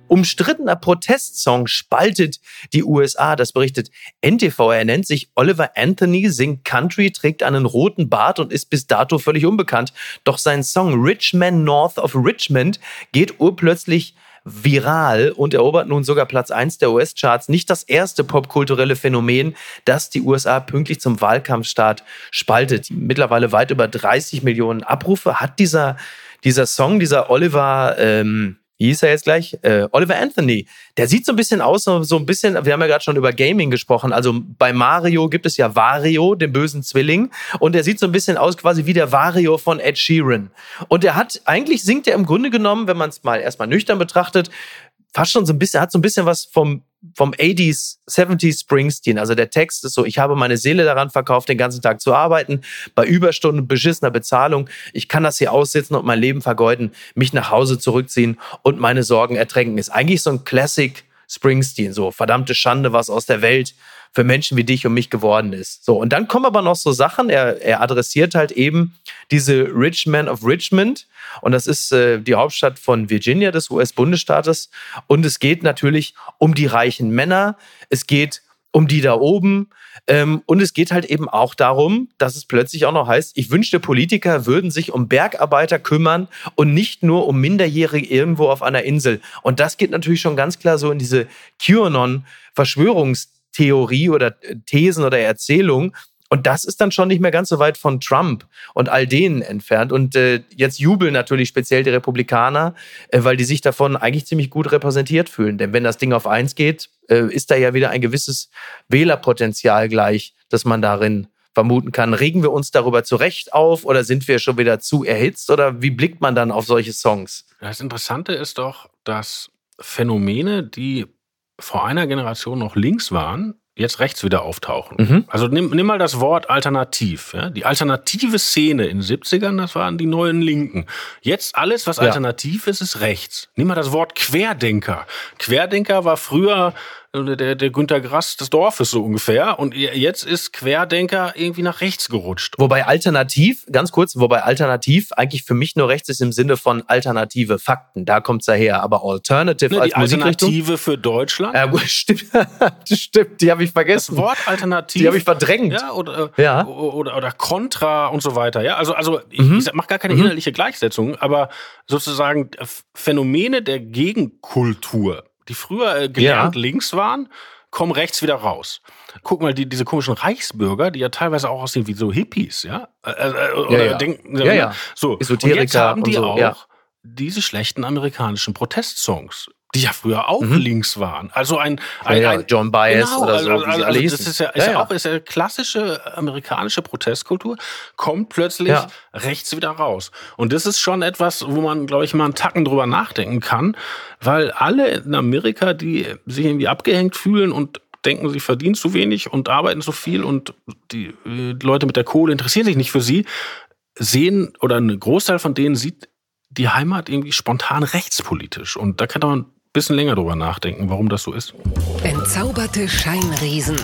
Speaker 1: Umstrittener Protestsong spaltet die USA. Das berichtet NTV. Er nennt sich Oliver Anthony, singt Country, trägt einen roten Bart und ist bis dato völlig unbekannt. Doch sein Song Rich Man North of Richmond geht urplötzlich viral und erobert nun sogar Platz 1 der US-Charts. Nicht das erste popkulturelle Phänomen, das die USA pünktlich zum Wahlkampfstart spaltet. Mittlerweile weit über 30 Millionen Abrufe hat dieser, dieser Song, dieser Oliver, ähm, wie hieß er jetzt gleich? Äh, Oliver Anthony. Der sieht so ein bisschen aus, so so ein bisschen, wir haben ja gerade schon über Gaming gesprochen. Also bei Mario gibt es ja Wario, den bösen Zwilling. Und der sieht so ein bisschen aus quasi wie der Wario von Ed Sheeran. Und er hat, eigentlich singt er im Grunde genommen, wenn man es mal erstmal nüchtern betrachtet, fast schon so ein bisschen, hat so ein bisschen was vom, vom 80s, 70s Springsteen. Also der Text ist so, ich habe meine Seele daran verkauft, den ganzen Tag zu arbeiten, bei Überstunden, beschissener Bezahlung. Ich kann das hier aussitzen und mein Leben vergeuden, mich nach Hause zurückziehen und meine Sorgen ertränken. Ist eigentlich so ein Classic Springsteen, so verdammte Schande, was aus der Welt für Menschen wie dich und mich geworden ist. So, und dann kommen aber noch so Sachen, er, er adressiert halt eben diese Rich Man of Richmond. Und das ist äh, die Hauptstadt von Virginia, des US-Bundesstaates und es geht natürlich um die reichen Männer, es geht um die da oben ähm, und es geht halt eben auch darum, dass es plötzlich auch noch heißt, ich wünschte, Politiker würden sich um Bergarbeiter kümmern und nicht nur um Minderjährige irgendwo auf einer Insel. Und das geht natürlich schon ganz klar so in diese QAnon-Verschwörungstheorie oder äh, Thesen oder Erzählung. Und das ist dann schon nicht mehr ganz so weit von Trump und all denen entfernt. Und äh, jetzt jubeln natürlich speziell die Republikaner, äh, weil die sich davon eigentlich ziemlich gut repräsentiert fühlen. Denn wenn das Ding auf eins geht, äh, ist da ja wieder ein gewisses Wählerpotenzial gleich, das man darin vermuten kann. Regen wir uns darüber zurecht auf oder sind wir schon wieder zu erhitzt oder wie blickt man dann auf solche Songs?
Speaker 3: Das Interessante ist doch, dass Phänomene, die vor einer Generation noch links waren, jetzt rechts wieder auftauchen.
Speaker 1: Mhm.
Speaker 3: Also nimm, nimm mal das Wort alternativ. Ja? Die alternative Szene in den 70ern, das waren die neuen Linken. Jetzt alles, was
Speaker 1: Ja.
Speaker 3: alternativ ist, ist rechts. Nimm mal das Wort Querdenker. Querdenker war früher der, der Günter Grass des Dorfes so ungefähr. Und jetzt ist Querdenker irgendwie nach rechts gerutscht.
Speaker 1: Wobei alternativ, ganz kurz, wobei alternativ eigentlich für mich nur rechts ist im Sinne von alternative Fakten. Da kommt's daher. Aber alternative
Speaker 3: Ne,
Speaker 1: als
Speaker 3: die
Speaker 1: Musikrichtung.
Speaker 3: Alternative für Deutschland.
Speaker 1: Äh, stimmt, das stimmt, die habe ich
Speaker 3: das
Speaker 1: vergessen.
Speaker 3: Wort alternativ.
Speaker 1: Die habe ich verdrängt.
Speaker 3: Ja, oder, äh,
Speaker 1: Ja.
Speaker 3: oder, oder Contra und so weiter. Ja, also, also ich,
Speaker 1: Mhm.
Speaker 3: ich mache gar keine
Speaker 1: Mhm.
Speaker 3: inhaltliche Gleichsetzung, aber sozusagen Phänomene der Gegenkultur, die früher äh, gelernt
Speaker 1: Ja.
Speaker 3: links waren, kommen rechts wieder raus. Guck mal, die, diese komischen Reichsbürger, die ja teilweise auch aussehen wie so Hippies, ja? Äh, äh, oder
Speaker 1: ja.
Speaker 3: denken,
Speaker 1: Ja, ja.
Speaker 3: So,
Speaker 1: Esoteriker
Speaker 3: und jetzt haben die
Speaker 1: und so,
Speaker 3: auch
Speaker 1: ja.
Speaker 3: diese schlechten amerikanischen Protestsongs. Die ja früher auch mhm. links waren. Also ein, ein,
Speaker 1: ja, ja, John Bias genau, oder so. Also,
Speaker 3: also, also das ist ja, ist ja, auch ist ja klassische amerikanische Protestkultur, kommt plötzlich rechts wieder raus. Und das ist schon etwas, wo man, glaube ich, mal einen Tacken drüber nachdenken kann, weil alle in Amerika, die sich irgendwie abgehängt fühlen und denken, sie verdienen zu wenig und arbeiten zu viel und die, die Leute mit der Kohle interessieren sich nicht für sie, sehen oder ein Großteil von denen sieht die Heimat irgendwie spontan rechtspolitisch. Und da kann man ein bisschen länger drüber nachdenken, warum das so ist.
Speaker 2: Entzauberte Scheinriesen.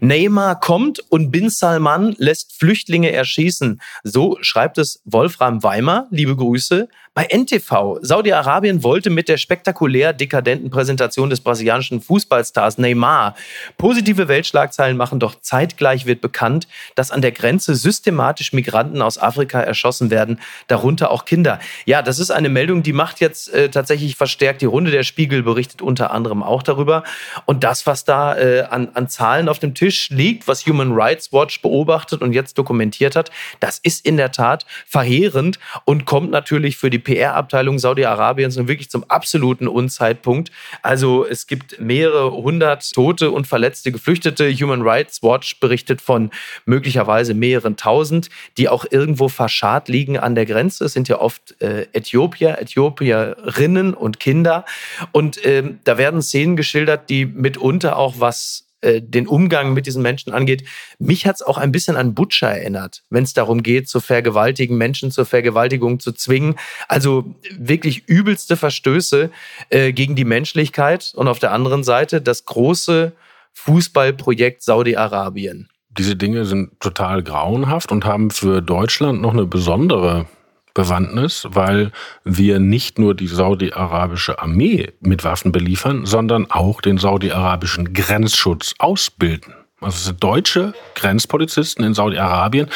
Speaker 1: Neymar kommt und Bin Salman lässt Flüchtlinge erschießen. So schreibt es Wolfram Weimer. Liebe Grüße. Bei NTV. Saudi-Arabien wollte mit der spektakulär dekadenten Präsentation des brasilianischen Fußballstars Neymar positive Weltschlagzeilen machen, doch zeitgleich wird bekannt, dass an der Grenze systematisch Migranten aus Afrika erschossen werden, darunter auch Kinder. Ja, das ist eine Meldung, die macht jetzt äh, tatsächlich verstärkt die Runde. Der Spiegel berichtet unter anderem auch darüber. Und das, was da äh, an, an Zahlen auf dem Tisch liegt, was Human Rights Watch beobachtet und jetzt dokumentiert hat, das ist in der Tat verheerend und kommt natürlich für die PR-Abteilung Saudi-Arabiens nun wirklich zum absoluten Unzeitpunkt. Also es gibt mehrere hundert Tote und verletzte Geflüchtete. Human Rights Watch berichtet von möglicherweise mehreren tausend, die auch irgendwo verscharrt liegen an der Grenze. Es sind ja oft äh, Äthiopier, Äthiopierinnen und Kinder. Und ähm, da werden Szenen geschildert, die mitunter auch was äh, den Umgang mit diesen Menschen angeht. Mich hat es auch ein bisschen an Butcher erinnert, wenn es darum geht, zu vergewaltigen, Menschen zur Vergewaltigung zu zwingen. Also wirklich übelste Verstöße äh, gegen die Menschlichkeit und auf der anderen Seite das große Fußballprojekt Saudi-Arabien.
Speaker 3: Diese Dinge sind total grauenhaft und haben für Deutschland noch eine besondere Bewandtnis, weil wir nicht nur die saudi-arabische Armee mit Waffen beliefern, sondern auch den saudi-arabischen Grenzschutz ausbilden. Also es sind deutsche Grenzpolizisten in Saudi-Arabien,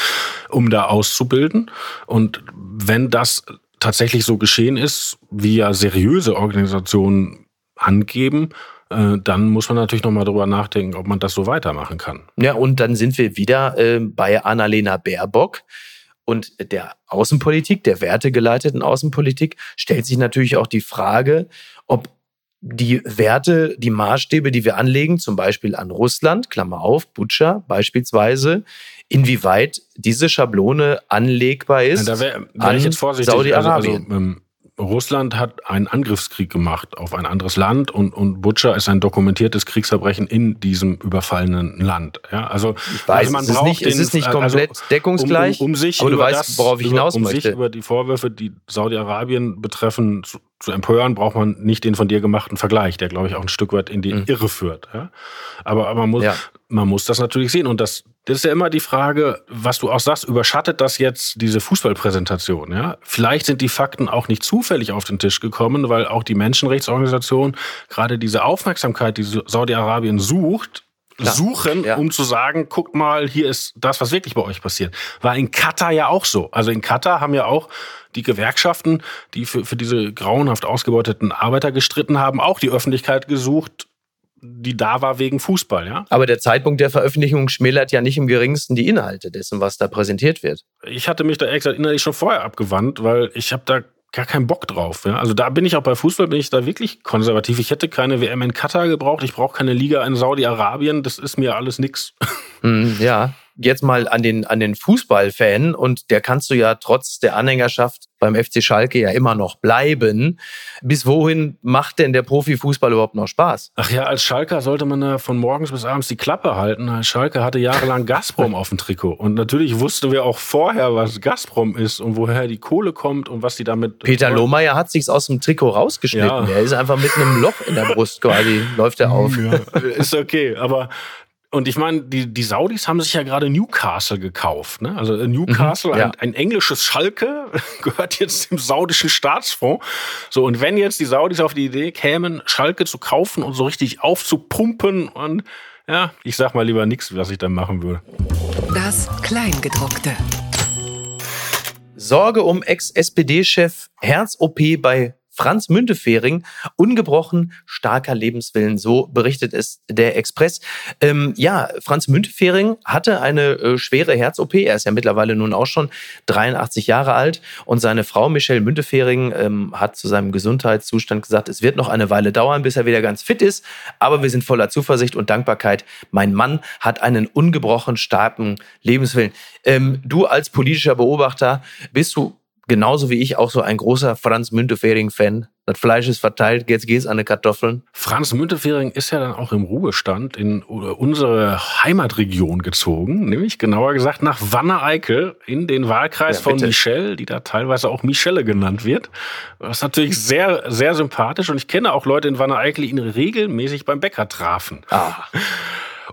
Speaker 3: um da auszubilden. Und wenn das tatsächlich so geschehen ist, wie ja seriöse Organisationen angeben, äh, dann muss man natürlich nochmal drüber nachdenken, ob man das so weitermachen kann.
Speaker 1: Ja, und dann sind wir wieder äh, bei Annalena Baerbock, und der Außenpolitik, der wertegeleiteten Außenpolitik, stellt sich natürlich auch die Frage, ob die Werte, die Maßstäbe, die wir anlegen, zum Beispiel an Russland, Klammer auf, Butcher beispielsweise, inwieweit diese Schablone anlegbar ist.
Speaker 3: Ja, da wäre wär ich jetzt vorsichtig. Saudi-Arabien. Also, also, ähm, Russland hat einen Angriffskrieg gemacht auf ein anderes Land und, und Butcher ist ein dokumentiertes Kriegsverbrechen in diesem überfallenen Land. Ja, also,
Speaker 1: ich weiß, also man es, ist nicht, den, es ist nicht komplett also, deckungsgleich,
Speaker 3: um, um, um sich aber du weißt, das, worauf ich hinaus um möchte. Sich über die Vorwürfe, die Saudi-Arabien betreffen, zu, zu, empören, braucht man nicht den von dir gemachten Vergleich, der, glaube ich, auch ein Stück weit in die mhm. Irre führt. Ja? Aber, aber man, muss, ja. man muss das natürlich sehen und das das ist ja immer die Frage, was du auch sagst, überschattet das jetzt diese Fußballpräsentation? Ja? Vielleicht sind die Fakten auch nicht zufällig auf den Tisch gekommen, weil auch die Menschenrechtsorganisation gerade diese Aufmerksamkeit, die Saudi-Arabien sucht, Klar. suchen, ja. um zu sagen, guckt mal, hier ist das, was wirklich bei euch passiert. War in Katar ja auch so. Also in Katar haben ja auch die Gewerkschaften, die für, für diese grauenhaft ausgebeuteten Arbeiter gestritten haben, auch die Öffentlichkeit gesucht, die da war wegen Fußball, ja.
Speaker 1: Aber der Zeitpunkt der Veröffentlichung schmälert ja nicht im geringsten die Inhalte dessen, was da präsentiert wird.
Speaker 3: Ich hatte mich da ehrlich gesagt innerlich schon vorher abgewandt, weil ich habe da gar keinen Bock drauf. Ja? Also da bin ich auch bei Fußball, bin ich da wirklich konservativ. Ich hätte keine WM in Katar gebraucht, ich brauche keine Liga in Saudi-Arabien, das ist mir alles nix.
Speaker 1: Hm, ja, jetzt mal an den, an den Fußballfan und der kannst du ja trotz der Anhängerschaft beim FC Schalke ja immer noch bleiben. Bis wohin macht denn der Profifußball überhaupt noch Spaß?
Speaker 3: Ach ja, als Schalker sollte man da von morgens bis abends die Klappe halten. Schalke hatte jahrelang Gazprom auf dem Trikot. Und natürlich wussten wir auch vorher, was Gazprom ist und woher die Kohle kommt und was die damit.
Speaker 1: Peter Lohmeier hat sich's aus dem Trikot rausgeschnitten. Ja. Er ist einfach mit einem Loch in der Brust quasi, läuft er auf. Ja,
Speaker 3: ist okay, aber und ich meine, die, die Saudis haben sich ja gerade Newcastle gekauft. Ne? Also Newcastle, mhm, ja. ein, ein, englisches Schalke, gehört jetzt dem saudischen Staatsfonds. So, und wenn jetzt die Saudis auf die Idee kämen, Schalke zu kaufen und so richtig aufzupumpen und ja, ich sag mal lieber nichts, was ich dann machen würde.
Speaker 2: Das Kleingedruckte.
Speaker 1: Sorge um Ex-SPD-Chef Herz-OP bei Franz Müntefering ungebrochen starker Lebenswillen, so berichtet es der Express. Ähm, ja, Franz Müntefering hatte eine äh, schwere Herz-OP. Er ist ja mittlerweile nun auch schon 83 Jahre alt und seine Frau Michelle Müntefering ähm, hat zu seinem Gesundheitszustand gesagt, es wird noch eine Weile dauern, bis er wieder ganz fit ist, aber wir sind voller Zuversicht und Dankbarkeit. Mein Mann hat einen ungebrochen starken Lebenswillen. Ähm, du als politischer Beobachter bist du genauso wie ich auch so ein großer Franz Müntefering-Fan. Das Fleisch ist verteilt, jetzt geht's an die Kartoffeln.
Speaker 3: Franz Müntefering ist ja dann auch im Ruhestand in unsere Heimatregion gezogen, nämlich genauer gesagt nach Wanne-Eickel in den Wahlkreis ja, von Michelle, die da teilweise auch Michelle genannt wird. Das ist natürlich sehr, sehr sympathisch und ich kenne auch Leute in Wanne-Eickel, die ihn regelmäßig beim Bäcker trafen. Ah.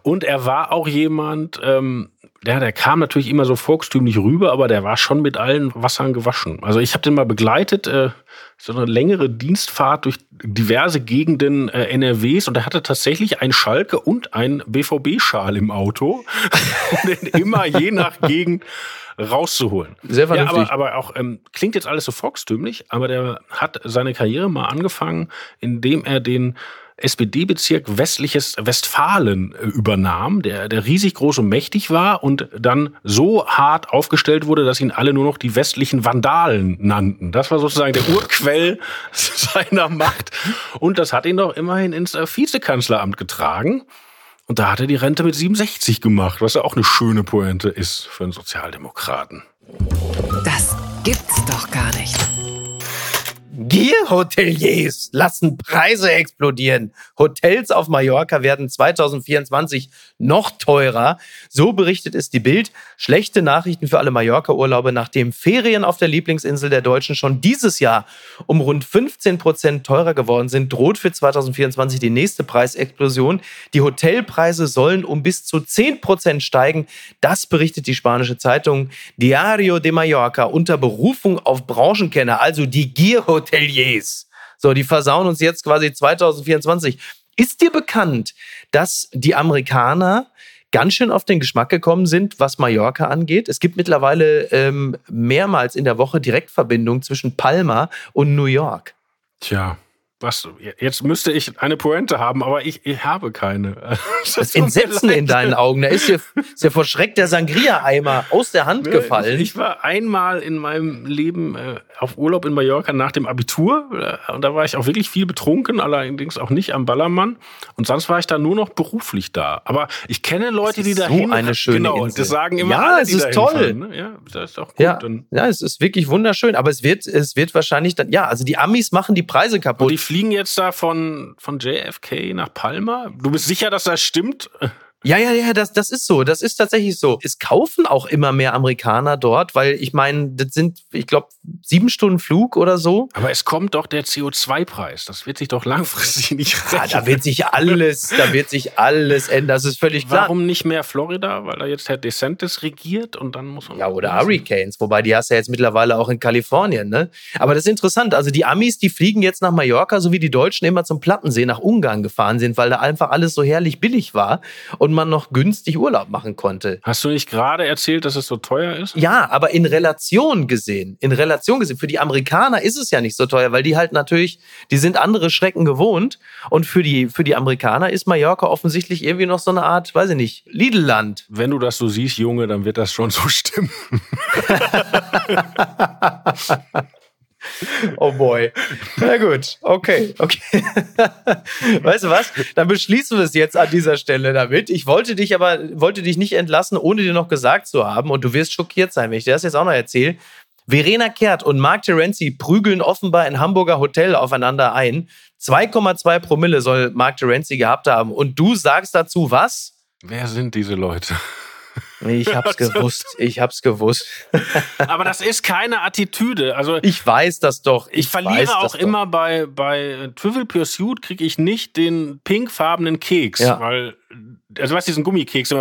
Speaker 3: Und er war auch jemand, ähm, der, der kam natürlich immer so volkstümlich rüber, aber der war schon mit allen Wassern gewaschen. Also ich habe den mal begleitet, äh, so eine längere Dienstfahrt durch diverse Gegenden äh, NRWs und er hatte tatsächlich ein Schalke und ein BVB-Schal im Auto, um den immer je nach Gegend rauszuholen.
Speaker 1: Sehr vernünftig.
Speaker 3: Ja, aber, aber auch ähm, klingt jetzt alles so volkstümlich, aber der hat seine Karriere mal angefangen, indem er den SPD-Bezirk westliches Westfalen äh, übernahm, der, der riesig groß und mächtig war und dann so hart aufgestellt wurde, dass ihn alle nur noch die westlichen Vandalen nannten. Das war sozusagen der Urquell seiner Macht. Und das hat ihn doch immerhin ins äh, Vizekanzleramt getragen. Und da hat er die Rente mit 67 gemacht, was ja auch eine schöne Pointe ist für einen Sozialdemokraten.
Speaker 2: Das gibt's doch gar nicht.
Speaker 1: Gier-Hoteliers lassen Preise explodieren. Hotels auf Mallorca werden 2024 noch teurer. So berichtet es die Bild. Schlechte Nachrichten für alle Mallorca-Urlaube, nachdem Ferien auf der Lieblingsinsel der Deutschen schon dieses Jahr um rund 15 Prozent teurer geworden sind, droht für 2024 die nächste Preisexplosion. Die Hotelpreise sollen um bis zu 10 Prozent steigen. Das berichtet die spanische Zeitung Diario de Mallorca unter Berufung auf Branchenkenner, also die Gier-Hoteliers. Hoteliers. So, die versauen uns jetzt quasi 2024. Ist dir bekannt, dass die Amerikaner ganz schön auf den Geschmack gekommen sind, was Mallorca angeht? Es gibt mittlerweile ähm, mehrmals in der Woche Direktverbindungen zwischen Palma und New York.
Speaker 3: Tja, was, jetzt müsste ich eine Pointe haben, aber ich, ich habe keine.
Speaker 1: Das, das Entsetzen in deinen Augen. Da ist dir, ist dir vor Schreck der Sangria-Eimer aus der Hand gefallen.
Speaker 3: Ich, war einmal in meinem Leben äh, auf Urlaub in Mallorca nach dem Abitur. Äh, und da war ich auch wirklich viel betrunken, allerdings auch nicht am Ballermann. Und sonst war ich da nur noch beruflich da. Aber ich kenne Leute, die da
Speaker 1: so eine schöne
Speaker 3: genau,
Speaker 1: Insel.
Speaker 3: das sagen immer
Speaker 1: ja,
Speaker 3: alle,
Speaker 1: es ist toll.
Speaker 3: ne? Ja, das ist auch gut.
Speaker 1: Ja, ja, es ist wirklich wunderschön. Aber es wird, es wird wahrscheinlich dann, ja, also die Amis machen die Preise kaputt
Speaker 3: fliegen jetzt da von, von JFK nach Palma. Du bist sicher, dass das stimmt?
Speaker 1: Ja, ja, ja, das, das ist so. Das ist tatsächlich so. Es kaufen auch immer mehr Amerikaner dort, weil ich meine, das sind, ich glaube, sieben Stunden Flug oder so.
Speaker 3: Aber es kommt doch der CO2-Preis. Das wird sich doch langfristig nicht
Speaker 1: rechnen. Ja, da wird sich alles, da wird sich alles ändern. Das ist völlig klar.
Speaker 3: Warum nicht mehr Florida? Weil da jetzt Herr DeSantis regiert und dann muss man.
Speaker 1: Ja, oder Hurricanes. Wobei die hast du ja jetzt mittlerweile auch in Kalifornien, ne? Aber das ist interessant. Also die Amis, die fliegen jetzt nach Mallorca, so wie die Deutschen immer zum Plattensee nach Ungarn gefahren sind, weil da einfach alles so herrlich billig war. Und man noch günstig Urlaub machen konnte.
Speaker 3: Hast du nicht gerade erzählt, dass es so teuer ist?
Speaker 1: Ja, aber in Relation gesehen, in Relation gesehen, für die Amerikaner ist es ja nicht so teuer, weil die halt natürlich, die sind andere Schrecken gewohnt und für die, für die Amerikaner ist Mallorca offensichtlich irgendwie noch so eine Art, weiß ich nicht, Lidl-Land.
Speaker 3: Wenn du das so siehst, Junge, dann wird das schon so stimmen.
Speaker 1: Oh boy. Na gut, okay, okay. Weißt du was? Dann beschließen wir es jetzt an dieser Stelle damit. Ich wollte dich aber, wollte dich nicht entlassen, ohne dir noch gesagt zu haben, und du wirst schockiert sein, wenn ich dir das jetzt auch noch erzähle. Verena Kehrt und Mark Terenzi prügeln offenbar in Hamburger Hotel aufeinander ein. 2,2 Promille soll Mark Terenzi gehabt haben. Und du sagst dazu was?
Speaker 3: Wer sind diese Leute?
Speaker 1: Ich hab's gewusst. Ich hab's gewusst.
Speaker 3: Aber das ist keine Attitüde. Also
Speaker 1: ich weiß das doch.
Speaker 3: Ich, ich verliere auch immer doch. bei bei Trivial Pursuit kriege ich nicht den pinkfarbenen Keks, ja. weil also was diesen Gummikeks,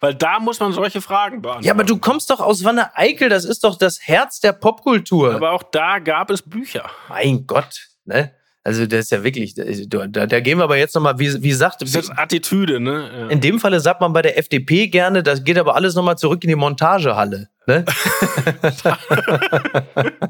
Speaker 3: weil da muss man solche Fragen beantworten.
Speaker 1: Ja, aber du kommst doch aus Wanne Eickel. Das ist doch das Herz der Popkultur.
Speaker 3: Aber auch da gab es Bücher.
Speaker 1: Mein Gott, ne? Also das ist ja wirklich, da, da gehen wir aber jetzt nochmal, wie, wie sagt...
Speaker 3: Das ist Attitüde, ne?
Speaker 1: Ja. In dem Falle sagt man bei der FDP gerne, das geht aber alles nochmal zurück in die Montagehalle. Ne?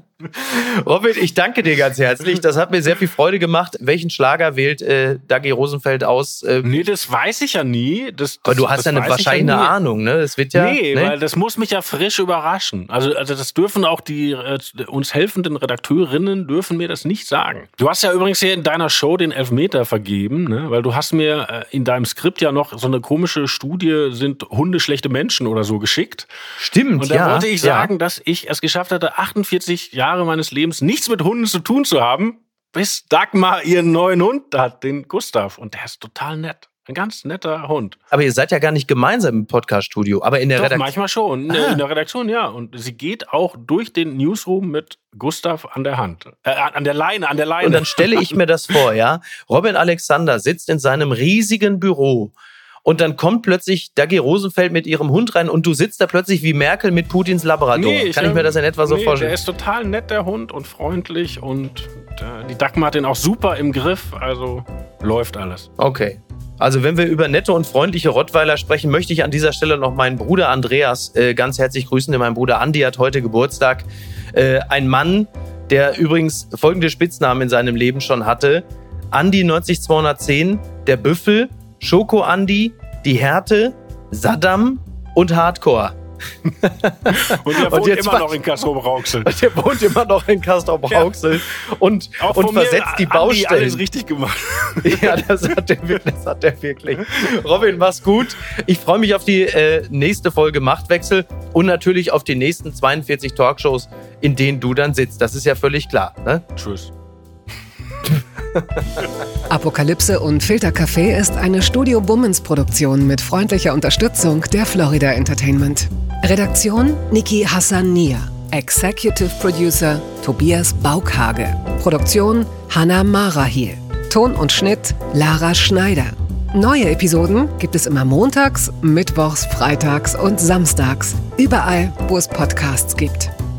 Speaker 1: Robin, ich danke dir ganz herzlich. Das hat mir sehr viel Freude gemacht. Welchen Schlager wählt äh, Dagi Rosenfeld aus? Äh,
Speaker 3: nee, das weiß ich ja nie. Das, das,
Speaker 1: aber du hast ja eine, wahrscheinlich ja eine Ahnung, ne? Das wird ja.
Speaker 3: Nee, ne? weil das muss mich ja frisch überraschen. Also, also das dürfen auch die äh, uns helfenden Redakteurinnen dürfen mir das nicht sagen. Du hast ja übrigens hier in deiner Show den Elfmeter vergeben, ne? weil du hast mir äh, in deinem Skript ja noch so eine komische Studie, sind Hunde schlechte Menschen oder so geschickt.
Speaker 1: Stimmt,
Speaker 3: Und da
Speaker 1: ja,
Speaker 3: wollte ich sagen, ja. dass ich es geschafft hatte, 48 Jahre meines Lebens nichts mit Hunden zu tun zu haben, bis Dagmar ihren neuen Hund hat, den Gustav. Und der ist total nett. Ein ganz netter Hund.
Speaker 1: Aber ihr seid ja gar nicht gemeinsam im Podcast-Studio, aber in der Redaktion.
Speaker 3: Manchmal schon. Ah. In der Redaktion, ja. Und sie geht auch durch den Newsroom mit Gustav an der Hand. Äh, an der Leine, an der Leine.
Speaker 1: Und dann stelle ich mir das vor, ja. Robin Alexander sitzt in seinem riesigen Büro und dann kommt plötzlich Dagi Rosenfeld mit ihrem Hund rein und du sitzt da plötzlich wie Merkel mit Putins Labrador. Nee, Kann ich mir das in etwa so
Speaker 3: nee,
Speaker 1: vorstellen?
Speaker 3: Der ist total nett, der Hund, und freundlich und die Dagmar hat den auch super im Griff, also läuft alles.
Speaker 1: Okay. Also wenn wir über nette und freundliche Rottweiler sprechen, möchte ich an dieser Stelle noch meinen Bruder Andreas äh, ganz herzlich grüßen. Denn mein Bruder Andi hat heute Geburtstag. Äh, ein Mann, der übrigens folgende Spitznamen in seinem Leben schon hatte. Andi 90210, der Büffel, Schoko Andi, die Härte, Saddam und Hardcore.
Speaker 3: und der wohnt und immer noch in Castrop-Rauxel.
Speaker 1: Der wohnt immer noch in Castrop-Rauxel ja. und, und versetzt die Baustellen.
Speaker 3: alles richtig gemacht.
Speaker 1: ja, das hat der wirklich. Das hat der wirklich. Robin, mach's gut. Ich freue mich auf die äh, nächste Folge Machtwechsel und natürlich auf die nächsten 42 Talkshows, in denen du dann sitzt. Das ist ja völlig klar. Ne?
Speaker 3: Tschüss.
Speaker 2: Apokalypse und Filtercafé ist eine Studio Bummens Produktion mit freundlicher Unterstützung der Florida Entertainment. Redaktion Niki Hassania. Executive Producer Tobias Baukhage. Produktion Hanna Marahiel. Ton und Schnitt Lara Schneider. Neue Episoden gibt es immer montags, mittwochs, freitags und samstags. Überall, wo es Podcasts gibt.